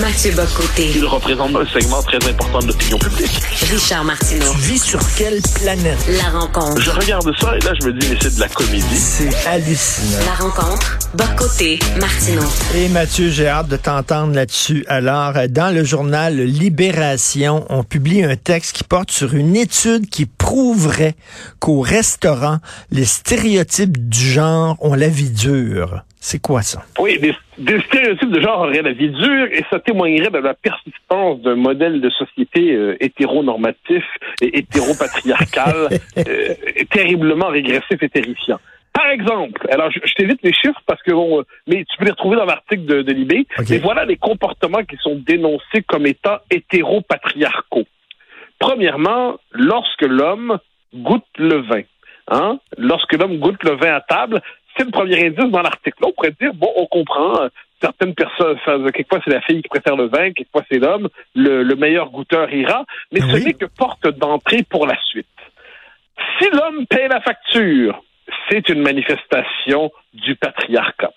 Mathieu Bocoté. Il représente un segment très important de l'opinion publique. Richard Martineau. Tu vis sur quelle planète? La rencontre. Je regarde ça et là, je me dis, mais c'est de la comédie. C'est hallucinant. La rencontre. Bocoté. Martineau. Et Mathieu, j'ai hâte de t'entendre là-dessus. Alors, dans le journal Libération, on publie un texte qui porte sur une étude qui prouverait qu'au restaurant, les stéréotypes du genre ont la vie dure. C'est quoi ça? Oui, des, des, stéréotypes de genre auraient la vie dure et ça témoignerait de la persistance d'un modèle de société euh, hétéronormatif et hétéropatriarcal euh, terriblement régressif et terrifiant. Par exemple, alors je, je t'évite les chiffres parce que bon, mais tu peux les retrouver dans l'article de, de Libé. Mais voilà les comportements qui sont dénoncés comme étant hétéropatriarcaux. Premièrement, lorsque l'homme goûte le vin, hein, lorsque l'homme goûte le vin à table, c'est le premier indice dans l'article. On pourrait dire, bon, on comprend, euh, certaines personnes, ça, quelquefois c'est la fille qui préfère le vin, quelquefois c'est l'homme, le, le meilleur goûteur ira, mais ce n'est que porte d'entrée pour la suite. Si l'homme paie la facture, c'est une manifestation du patriarcat.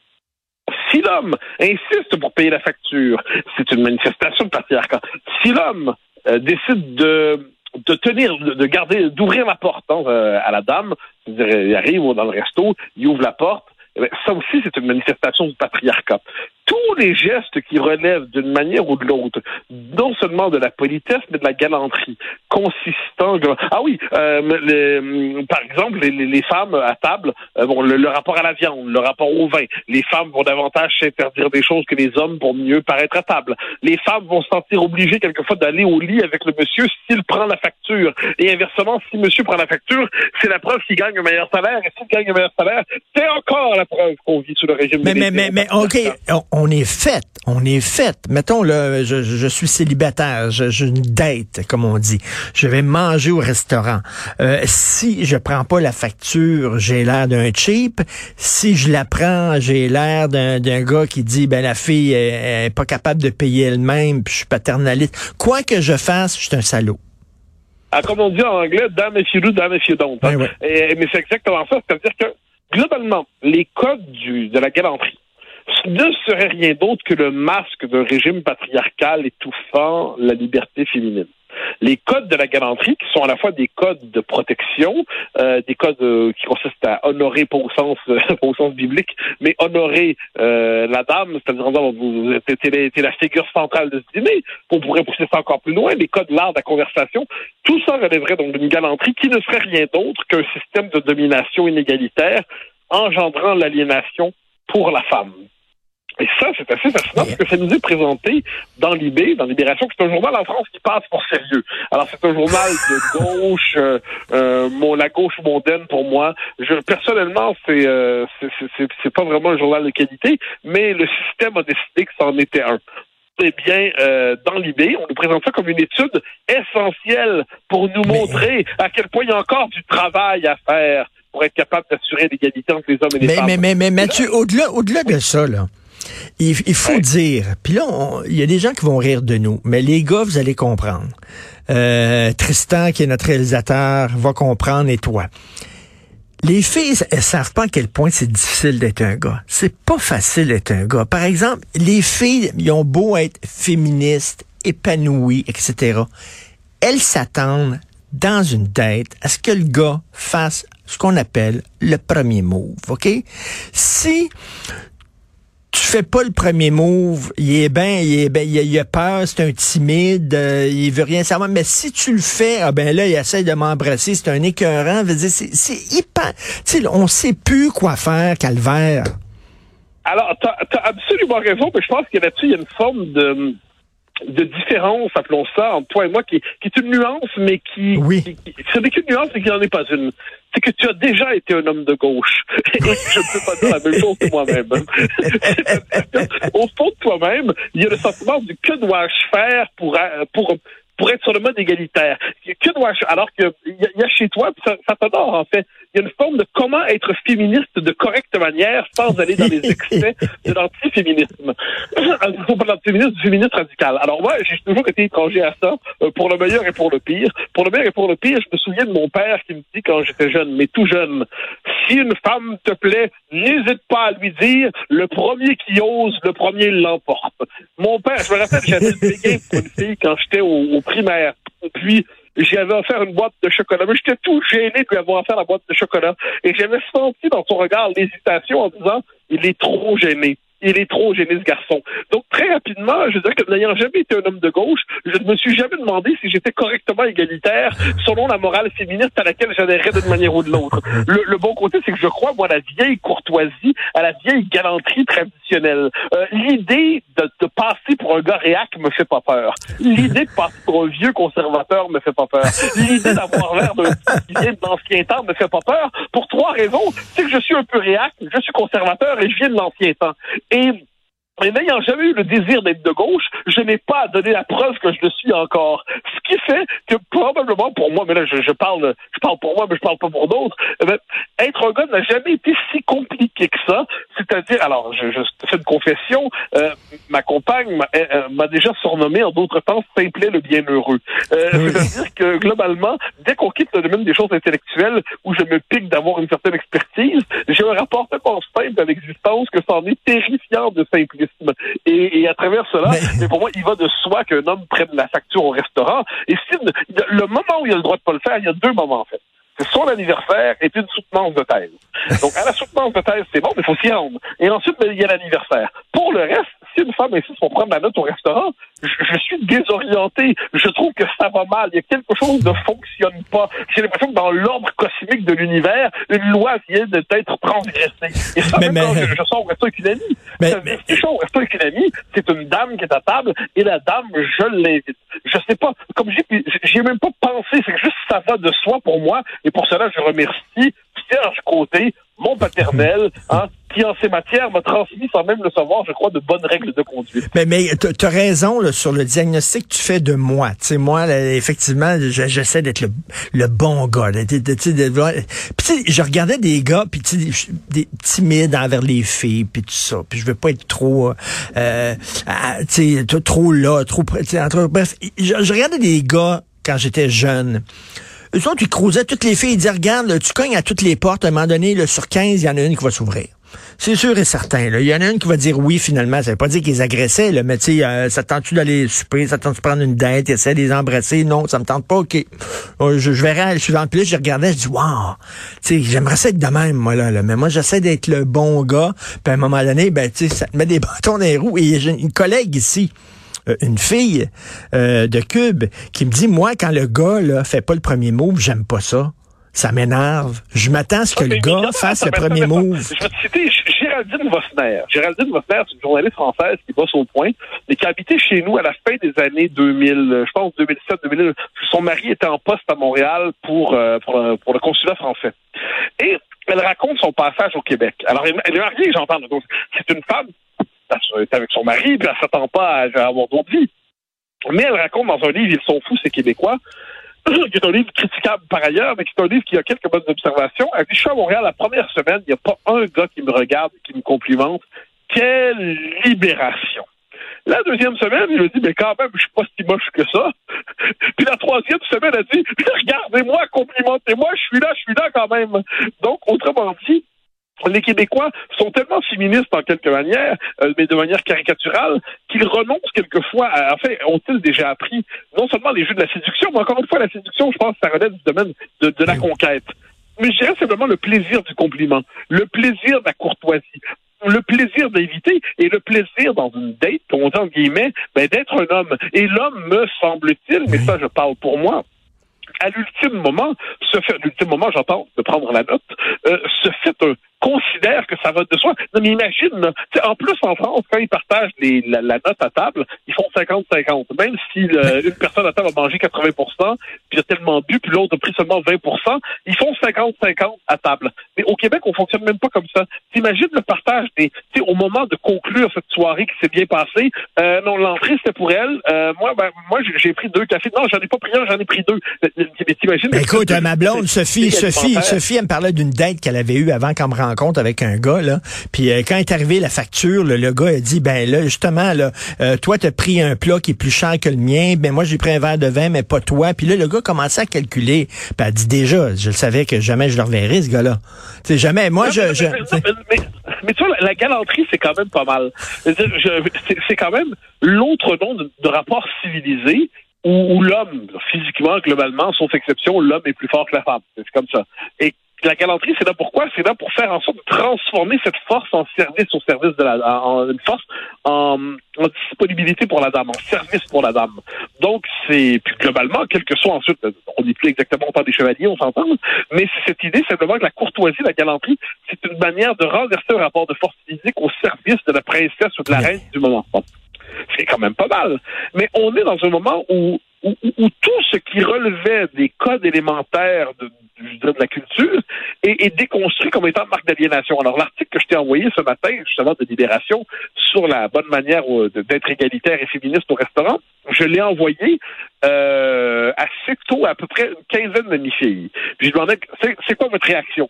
Si l'homme insiste pour payer la facture, c'est une manifestation du patriarcat. Si l'homme euh, décide de, de tenir, de de garder, d'ouvrir la porte hein, euh, à la dame, il arrive dans le resto, il ouvre la porte, eh bien, ça aussi c'est une manifestation du patriarcat. Tous les gestes qui relèvent d'une manière ou de l'autre, non seulement de la politesse, mais de la galanterie, consistant. Ah oui, euh, les- par exemple, les, femmes à table, euh, bon, le, le rapport à la viande, le rapport au vin, les femmes vont davantage s'interdire des choses que les hommes pour mieux paraître à table. Les femmes vont se sentir obligées quelquefois d'aller au lit avec le monsieur s'il prend la facture. Et inversement, si monsieur prend la facture, c'est la preuve qu'il gagne un meilleur salaire. Et s'il gagne un meilleur salaire, c'est encore la preuve qu'on vit sous le régime Mais, mais, mais, mais, OK, on, on est fait, on est fait. Mettons, là, je, je suis célibataire, je, je une date, comme on dit. Je vais manger au restaurant. Euh, si je prends pas la facture, j'ai l'air d'un cheap. Si je la prends, j'ai l'air d'un d'un gars qui dit, ben, la fille est, est pas capable de payer elle-même, puis je suis paternaliste. Quoi que je fasse, je suis un salaud. Ah, comme on dit en anglais, damn if you do, damn if you don't. hein. Ouais, ouais. Et- mais c'est exactement ça. C'est-à-dire que, globalement, les codes du, de la galanterie ne seraient rien d'autre que le masque d'un régime patriarcal étouffant la liberté féminine. Les codes de la galanterie, qui sont à la fois des codes de protection, euh, des codes euh, qui consistent à honorer, pas au sens, pas au sens biblique, mais honorer euh, la dame, c'est-à-dire vous vous la figure centrale de ce dîner. On pourrait pousser ça encore plus loin, les codes de l'art de la conversation. Tout ça relèverait donc d'une galanterie qui ne serait rien d'autre qu'un système de domination inégalitaire engendrant l'aliénation pour la femme. Et ça, c'est assez fascinant parce que ça nous est présenté dans Libé, dans Libération, c'est un journal en France qui passe pour sérieux. Alors, c'est un journal de gauche, euh, euh, mon, la gauche mondaine pour moi. Je, personnellement, c'est, euh, c'est, c'est- c'est, c'est pas vraiment un journal de qualité, mais le système a décidé que c'en était un. Eh bien, euh, dans l'idée, on nous présente ça comme une étude essentielle pour nous montrer à quel point il y a encore du travail à faire pour être capable d'assurer l'égalité entre les hommes et les Mais, femmes. mais, mais, mais Mathieu, au-delà, au-delà de ça, là, il, il faut Ouais. dire, puis là, il y a des gens qui vont rire de nous, mais les gars, vous allez comprendre. Euh, Tristan, qui est notre réalisateur, va comprendre, et toi. Les filles, elles savent pas à quel point c'est difficile d'être un gars. C'est pas facile d'être un gars. Par exemple, les filles, ils ont beau être féministes, épanouies, etc. Elles s'attendent dans une date à ce que le gars fasse ce qu'on appelle le premier move, OK? Si tu fais pas le premier move, il est ben, il est ben, il a, peur, c'est un timide, euh, il veut rien savoir. Mais si tu le fais, ah ben là, il essaie de m'embrasser, c'est un écœurant. C'est, hyper. Tu sais, on sait plus quoi faire, calvaire. Alors, tu as, absolument raison, mais je pense que là-dessus, il y a une forme de, de différence, appelons ça, entre toi et moi, qui, qui est une nuance, mais qui... Oui. qui- qui- ce n'est qu'une nuance, mais qui n'en est pas une. C'est que tu as déjà été un homme de gauche. Et je ne peux pas dire la même chose que moi-même. Au fond de toi-même, il y a le sentiment du que dois-je faire pour, euh, pour, pour être sur le mode égalitaire. Que dois-je... Alors qu'il y, a- chez toi, ça, ça t'adore, en fait, il y a une forme de comment être féministe de correcte manière sans aller dans les excès de l'antiféminisme. Faut pas l'antiféminisme, du féminisme radical. Alors moi, j'ai toujours été étranger à ça, euh, pour le meilleur et pour le pire. Pour le meilleur et pour le pire, je me souviens de mon père qui me dit quand j'étais jeune, mais tout jeune, si une femme te plaît, n'hésite pas à lui dire, le premier qui ose, le premier l'emporte. Mon père, je me rappelle, j'avais béguin pour une fille quand j'étais au, au primaire. Puis, j'avais offert une boîte de chocolat. Mais j'étais tout gêné de lui avoir offert la boîte de chocolat. Et j'avais senti dans son regard l'hésitation en disant, il est trop gêné il est trop gêné ce garçon. Donc très rapidement, je dirais que n'ayant jamais été un homme de gauche, je ne me suis jamais demandé si j'étais correctement égalitaire selon la morale féministe à laquelle j'adhérais d'une manière ou de l'autre. Le, bon côté, c'est que je crois, moi, à la vieille courtoisie, à la vieille galanterie traditionnelle. Euh, l'idée de, passer pour un gars réac me fait pas peur. L'idée de passer pour un vieux conservateur me fait pas peur. L'idée d'avoir l'air d'un de l'ancien temps me fait pas peur pour trois raisons. C'est que je suis un peu réac, je suis conservateur et je viens de l'ancien temps. Et mais n'ayant jamais eu le désir d'être de gauche, je n'ai pas donné la preuve que je le suis encore. Ce qui fait que probablement pour moi, mais là je, parle, je parle pour moi, mais je parle pas pour d'autres. Eh ben, être un gars n'a jamais été si compliqué que ça. C'est-à-dire, alors je, je fais une confession, euh, ma compagne euh, euh, m'a déjà surnommé en d'autres temps simplet le bienheureux. Euh, C'est-à-dire que globalement, dès qu'on quitte le domaine des choses intellectuelles où je me pique d'avoir une certaine expertise, j'ai un rapport tellement simple à l'existence que c'en est terrifiant de Et, à travers cela, mais... pour moi, il va de soi qu'un homme prenne la facture au restaurant. Et si le moment où il a le droit de pas le faire, il y a deux moments en fait. C'est son anniversaire et une soutenance de thèse. Donc, à la soutenance de thèse, c'est bon, mais il faut s'y rendre. Et ensuite, ben, il y a l'anniversaire. Pour le reste, si une femme insiste pour prendre la note au restaurant, je, suis désorienté. Je trouve que ça va mal. Il y a quelque chose ne fonctionne pas. J'ai l'impression que dans l'ordre cosmique de l'univers, une loi vient d'être transgressée. Et ça, même quand je, je, sors au resto avec une amie. Mais, ça, mais... Si je sors au resto avec une amie, c'est une dame qui est à table et la dame, je l'invite. Je sais pas, comme j'ai, j'ai même pas pensé, c'est juste ça va de soi pour moi et pour cela, je remercie Serge Côté, mon paternel, hein, qui en ces matières m'a transmis sans même le savoir, je crois, de bonnes règles de conduite. Mais, mais tu as raison là, sur le diagnostic que tu fais de moi. Sais, moi, effectivement, j'essaie d'être le, bon gars. Puis je regardais des gars, puis des timides envers les filles, puis tout ça. Puis je veux pas être trop, euh, sais, trop là, trop... Bref, je, regardais des gars quand j'étais jeune eux autres, ils creusaient toutes les filles, ils disaient, regarde, tu cognes à toutes les portes, à un moment donné, là, sur 15, il y en a une qui va s'ouvrir. C'est sûr et certain. Il y en a une qui va dire oui finalement. Ça veut pas dire qu'ils agressaient, là, mais tu sais, euh, ça tente-tu d'aller souper, ça tente de prendre une dette, essayer de les embrasser? Non, ça me tente pas, ok. Euh, je, je verrai la suivante. Puis là, je regardais, je dis wow, tu j'aimerais ça être de même, moi, là. Mais moi, j'essaie d'être le bon gars. Puis à un moment donné, ben, tu sais, ça te met des bâtons dans les roues. Et j'ai une collègue ici euh, une fille de Cube qui me dit, moi, quand le gars là, fait pas le premier move, j'aime pas ça. Ça m'énerve. Je m'attends à ce que le gars fasse le premier move. Je vais te citer Géraldine Vossner. Géraldine Vossner, c'est une journaliste française qui bosse au point et qui a habité chez nous à la fin des années 2000, je pense 2007, 2000. Son mari était en poste à Montréal pour, euh, pour, le consulat français. Et elle raconte son passage au Québec. Alors, elle est mariée, j'entends. C'est une femme elle est avec son mari, puis elle s'attend pas à avoir d'autres vies. Mais elle raconte dans un livre, Ils sont fous, ces Québécois, qui est un livre critiquable par ailleurs, mais qui est un livre qui a quelques bonnes observations. Je suis à Montréal la première semaine, il n'y a pas un gars qui me regarde, qui me complimente. Quelle libération! La deuxième semaine, il a dit, mais quand même, je suis pas si moche que ça. Puis la troisième semaine, elle dit, regardez-moi, complimentez-moi, je suis là, je suis là quand même. Donc, autrement dit, les Québécois sont tellement féministes en quelque manière, euh, mais de manière caricaturale, qu'ils renoncent quelquefois à, en fait, ont-ils déjà appris non seulement les jeux de la séduction, mais encore une fois, la séduction, je pense, ça relève du domaine de, la conquête. Mais je dirais simplement le plaisir du compliment, le plaisir de la courtoisie, le plaisir d'inviter et le plaisir dans une date, on dit en guillemets, ben, d'être un homme. Et l'homme, me semble-t-il, mais ça je parle pour moi, à l'ultime moment, ce fait, l'ultime moment, j'entends, de prendre la note, euh, ce fait un considère que ça va de soi. Non, mais imagine, en plus en France, quand ils partagent les, la, note à table, ils font 50-50. Même si une personne à table a mangé 80% puis a tellement bu, puis l'autre a pris seulement 20% ils font 50-50 à table. Mais au Québec, on fonctionne même pas comme ça. T'imagines le partage des... au moment de conclure cette soirée qui s'est bien passée, euh, non, l'entrée, c'était pour elle. Euh, moi, ben, moi j'ai pris deux cafés. Non, j'en ai pas pris un, j'en ai pris deux. T'imagines... Écoute, ma blonde, Sophie, Sophie, Sophie, elle me parlait d'une dette qu'elle avait eue avant qu'elle me compte avec un gars, là. Puis euh, quand est arrivée la facture, le gars a dit, ben là, justement, là, euh, toi, t'as pris un plat qui est plus cher que le mien, ben moi, j'ai pris un verre de vin, mais pas toi. Puis là, le gars commençait à calculer. Puis elle dit déjà, je le savais que jamais je le reverrai, ce gars-là. C'est jamais. Moi, je. je mais, mais, mais, mais, tu vois, la, la galanterie, c'est quand même pas mal. C'est quand même l'autre nom de, de rapport civilisé où, où l'homme, physiquement, globalement, sauf exception, l'homme est plus fort que la femme. C'est comme ça. Et la galanterie, c'est là pourquoi? C'est là pour faire en sorte de transformer cette force en service au service de la en, une force en, en, disponibilité pour la dame, en service pour la dame. Donc, c'est puis globalement, quel que soit ensuite, on n'est plus exactement autant des chevaliers, on s'entend, mais c'est cette idée simplement que la courtoisie, la galanterie, c'est une manière de renverser un rapport de force physique au service de la princesse ou de la reine du moment. C'est quand même pas mal. Mais on est dans un moment où où, tout ce qui relevait des codes élémentaires de, la culture est, déconstruit comme étant marque d'aliénation. Alors, l'article que je t'ai envoyé ce matin, justement, de Libération, sur la bonne manière d'être égalitaire et féministe au restaurant, je l'ai envoyé euh, assez tôt, à peu près une quinzaine de mes filles. Puis je demandais, c'est quoi votre réaction?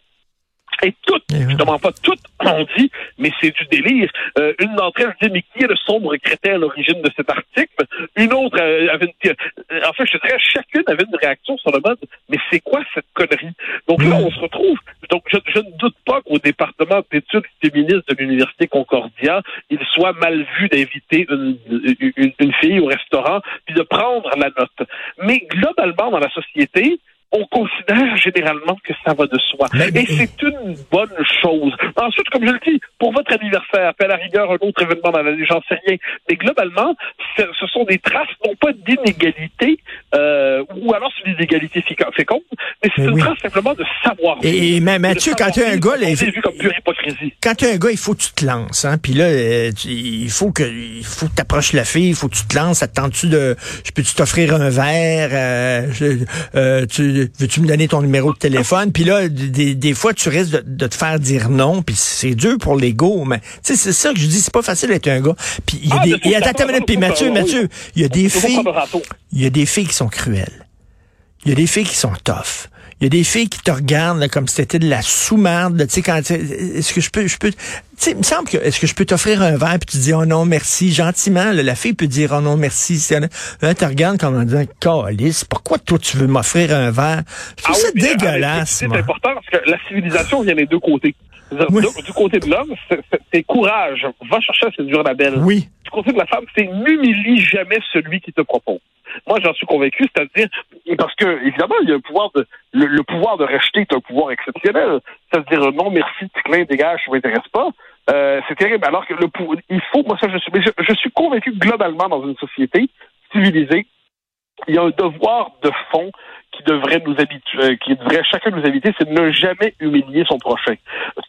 Et toutes, je ne demande pas toutes, on dit, mais c'est du délire. Euh, une d'entre elles dit, mais qui est le sombre crétin à l'origine de cet article? Une autre euh, avait une... Euh, en fait, je dirais, chacune avait une réaction sur le mode, mais c'est quoi cette connerie? Donc là, on se retrouve. Donc, je, je ne doute pas qu'au département d'études féministes de l'Université Concordia, il soit mal vu d'inviter une, une, une fille au restaurant puis de prendre la note. Mais globalement, dans la société, on considère généralement que ça va de soi. Et c'est une bonne chose. Ensuite, comme je le dis, pour votre anniversaire, à la rigueur, un autre événement dans l'année, j'en sais rien. Mais globalement, ce sont des traces, non pas d'inégalité, euh, ou alors c'est une inégalité féconde, mais c'est une oui. trace simplement de savoir. Et, mais Mathieu, quand tu as un gars, là, vu comme pure hypocrisie. quand tu as un gars, il faut que tu te lances, hein. Puis là, euh, il faut que, il faut que t'approches la fille, il faut que tu te lances. Ça te tente-tu de, je peux-tu t'offrir un verre, euh, je, euh, tu, veux-tu me donner ton numéro de téléphone? Puis là, des, des fois, tu risques de, de, te faire dire non, puis c'est dur pour l'ego, mais tu sais, c'est ça que je dis, c'est pas facile d'être un gars. Puis il y a ah, des, il y a, attends, puis Mathieu, Mathieu, il y a des filles, il y a des filles qui sont cruelles. Il y a des filles qui sont tough. Il y a des filles qui te regardent là, comme si c'était de la sous-merde. Tu sais, quand est-ce que je peux, je peux, tu sais, il me semble que est-ce que je peux t'offrir un verre puis tu dis oh non merci gentiment. Là, la fille peut dire oh non merci. Là, tu regardes comme en disant Calice, pourquoi toi tu veux m'offrir un verre? Je trouve ah ça dégueulasse. C'est important parce que la civilisation vient des deux côtés. Oui. Du, du, côté de l'homme, c'est courage. Va chercher à séduire la belle. Oui. Du côté de la femme, c'est n'humilie jamais celui qui te propose. Moi, j'en suis convaincu, c'est-à-dire parce que évidemment, il y a un pouvoir de le, le pouvoir de rejeter est un pouvoir exceptionnel. C'est-à-dire non, merci, clin, dégage, je m'intéresse pas. Euh, c'est terrible. Alors que le il faut, moi ça, je suis, mais je, je suis convaincu globalement dans une société civilisée, il y a un devoir de fond qui devrait nous habituer, qui devrait chacun nous habiter, c'est de ne jamais humilier son prochain.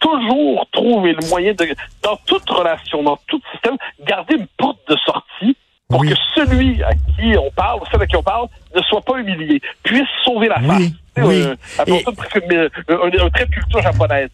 Toujours trouver le moyen de, dans toute relation, dans tout système, garder une porte de sortie pour oui. que celui à qui on parle, celle à qui on parle, ne soit pas humilié, puisse sauver la face. Oui. Euh, Et... un, un, trait de culture japonaise.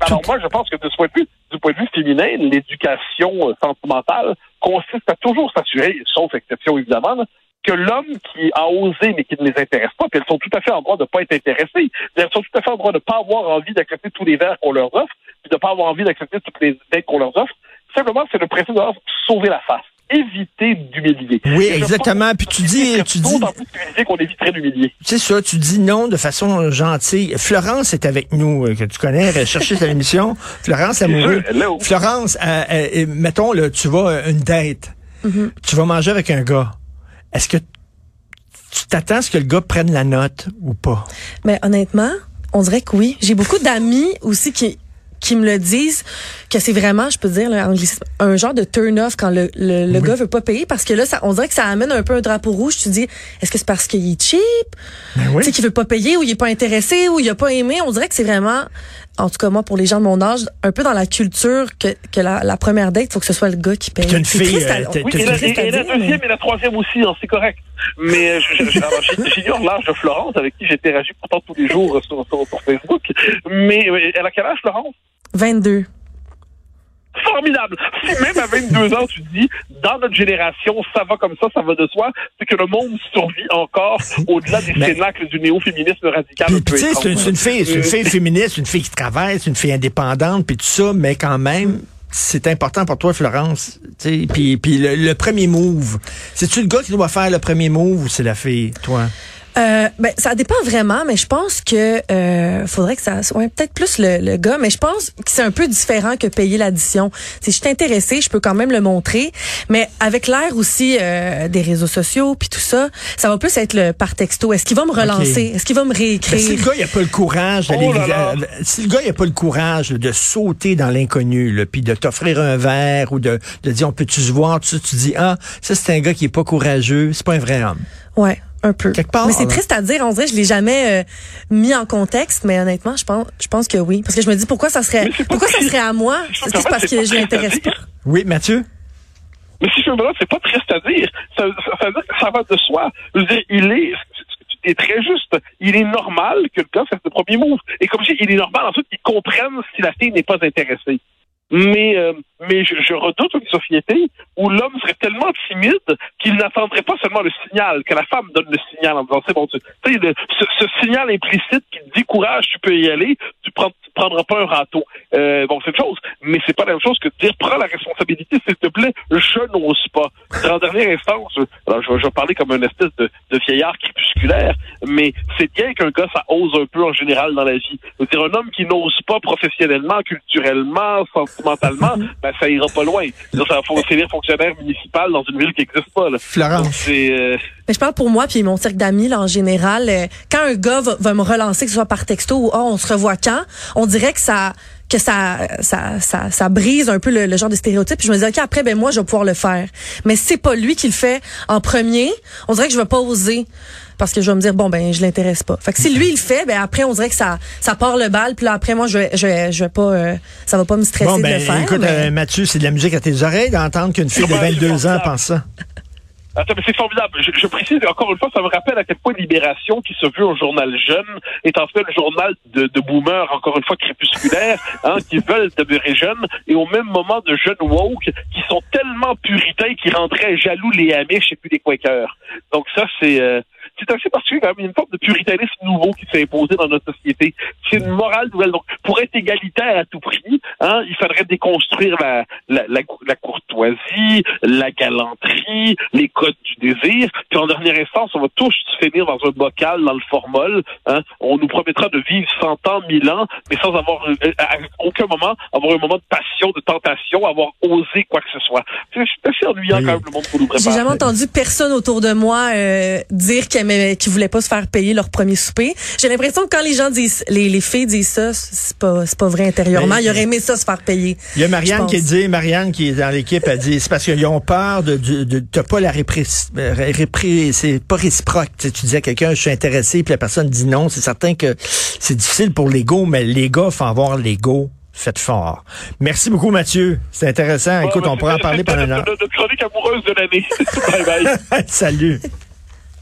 Alors moi, je pense que de ce point de vue, du point de vue féminin, l'éducation sentimentale consiste à toujours s'assurer, sauf exception évidemment, que l'homme qui a osé mais qui ne les intéresse pas, puis elles sont tout à fait en droit de ne pas être intéressées, elles sont tout à fait en droit de ne pas avoir envie d'accepter tous les verres qu'on leur offre, puis de ne pas avoir envie d'accepter toutes les aides qu'on leur offre. Simplement, c'est le principe de sauver la face éviter d'humilier. Oui, exactement. Puis tu dis, tu dis, qu'on éviterait d'humilier. C'est ça. Tu dis non de façon gentille. Florence est avec nous, que tu connais, elle cherché sa émission. Florence amoureux. Florence, euh, euh, mettons là, tu vas une date. Mm -hmm. Tu vas manger avec un gars. Est-ce que tu t'attends à ce que le gars prenne la note ou pas? Mais honnêtement, on dirait que oui. J'ai beaucoup d'amis aussi qui qui me le disent que c'est vraiment, je peux dire, là, un genre de turn-off quand le, le, le oui. gars veut pas payer parce que là, ça, on dirait que ça amène un peu un drapeau rouge. Tu dis, est-ce que c'est parce qu'il est cheap? Ben oui. Tu sais, qu'il veut pas payer ou il est pas intéressé ou il a pas aimé? On dirait que c'est vraiment, en tout cas moi, pour les gens de mon âge, un peu dans la culture que, que la, la première date, il faut que ce soit le gars qui paye. une fille, triste à, oui, et, la, et, et la deuxième mais... et la troisième aussi, hein, c'est correct. Mais j'ignore l'âge de Florence, avec qui j'interagis pourtant tous les jours sur, sur, sur Facebook. Mais elle a quel âge, Florence? 22 formidable. Si même à 22 ans, tu dis, dans notre génération, ça va comme ça, ça va de soi, c'est que le monde survit encore au-delà des Mais... cénacles du néo-féminisme radical. Puis, tu sais, c'est une, fille, c'est une fille féministe, une fille qui travaille, c'est une fille indépendante, puis tout ça, mais quand même, c'est important pour toi, Florence. Puis, puis le, le premier move, c'est-tu le gars qui doit faire le premier move ou c'est la fille, toi? Euh, ben, ça dépend vraiment, mais je pense que euh, faudrait que ça soit peut-être plus le, le gars, mais je pense que c'est un peu différent que payer l'addition. Si je suis intéressée, je peux quand même le montrer, mais avec l'ère aussi euh, des réseaux sociaux puis tout ça, ça va plus être le par texto. Est-ce qu'il va me relancer? Est-ce qu'il va me réécrire Ben, si le gars il a pas le courage d'aller Oh là là. euh, si le gars il a pas le courage de sauter dans l'inconnu là, puis de t'offrir un verre ou de, de dire on peut-tu se voir? Tu, tu dis ah ça c'est un gars qui est pas courageux, c'est pas un vrai homme. Ouais, un peu. Quelque part, mais c'est là. triste à dire. On dirait que je l'ai jamais euh, mis en contexte, mais honnêtement, je pense, je pense que oui, parce que je me dis pourquoi ça serait, c'est pourquoi ça serait à moi? Je C'est trouve qu'en parce que c'est je l'intéresse pas. Oui, Mathieu? Mais si je me demande, c'est pas triste à dire. Ça, ça, ça veut dire que ça va de soi. Je veux dire, il est, très juste. Il est normal que le gars fasse le premier move. Et comme je dis, il est normal ensuite qu'il comprenne si la fille n'est pas intéressée. Mais, euh, mais je, je redoute une société où l'homme serait tellement timide qu'il n'attendrait pas seulement le signal, que la femme donne le signal en disant c'est bon, tu sais, ce, ce signal implicite qui dit courage, tu peux y aller, tu prends, prendras pas un râteau. Euh, bon, c'est une chose, mais c'est pas la même chose que de dire prends la responsabilité, s'il te plaît, je n'ose pas. En dernière instance, alors je, vais- je vais parler comme une espèce de, de vieillard crépusculaire, mais c'est bien qu'un gars, ça ose un peu en général dans la vie. Dire, un homme qui n'ose pas professionnellement, culturellement, sentimentalement, ben ça ira pas loin. Ça va faut finir fonctionnaire municipal dans une ville qui n'existe pas. Là. Florence. C'est euh, Mais je parle pour moi puis mon cercle d'amis là en général. euh, quand un gars va, va me relancer, que ce soit par texto ou oh, on se revoit quand, on dirait que ça que ça ça, ça, ça brise un peu le, le genre de stéréotype. Puis je me dis ok après ben moi je vais pouvoir le faire. Mais si c'est pas lui qui le fait en premier, on dirait que je vais pas oser parce que je vais me dire bon ben je l'intéresse pas. Fait que si lui il le fait, ben après on dirait que ça ça part le bal puis là après moi je vais je vais, je vais pas euh, ça va pas me stresser Bon de ben le faire. écoute mais- euh, Mathieu, c'est de la musique à tes oreilles d'entendre qu'une fille de Ouais, 22 ans pense ça. Attends, mais c'est formidable. Je, précise encore une fois, ça me rappelle à quel point Libération, qui se veut un journal jeune, est en fait le journal de, de boomers, encore une fois crépusculaires, hein, qui veulent demeurer jeunes, et au même moment de jeunes woke qui sont tellement puritains qu'ils rendraient jaloux les Amish et puis les Quakers. Donc ça, c'est euh, c'est assez particulier quand même. Il y a une forme de puritanisme nouveau qui s'est imposé dans notre société. C'est une morale nouvelle. Donc, pour être égalitaire à tout prix, hein, il faudrait déconstruire la, la, la, la courtoisie, la galanterie, les codes du désir. Puis en dernière instance, on va tous finir dans un bocal, dans le formol. Hein. On nous promettra de vivre 100 ans, 1000 ans, mais sans avoir euh, à aucun moment avoir un moment de passion, de tentation, avoir osé quoi que ce soit. C'est assez ennuyant Oui. quand même le monde qu'on nous J'ai prépare. jamais entendu personne autour de moi euh, dire qu'ils aimaient- qu'ils voulaient pas se faire payer leur premier souper. J'ai l'impression que quand les gens disent, les, les filles disent ça, c'est pas, c'est pas vrai intérieurement. Mais- Ils auraient aimé ça se faire payer. Il y a Marianne qui dit, Marianne qui est dans l'équipe, a dit, c'est parce qu'ils ont peur de, de, de t'as pas la répré- ré- répré- c'est pas réciproque. Tu, sais, tu dis à quelqu'un, je suis intéressé, puis la personne dit non. C'est certain que c'est difficile pour l'ego, mais les gars, faut avoir l'ego fait fort. Merci beaucoup, Mathieu. C'est intéressant. Écoute, Ouais, on pourra en parler pendant une heure. notre chronique amoureuse de l'année. bye bye. Salut.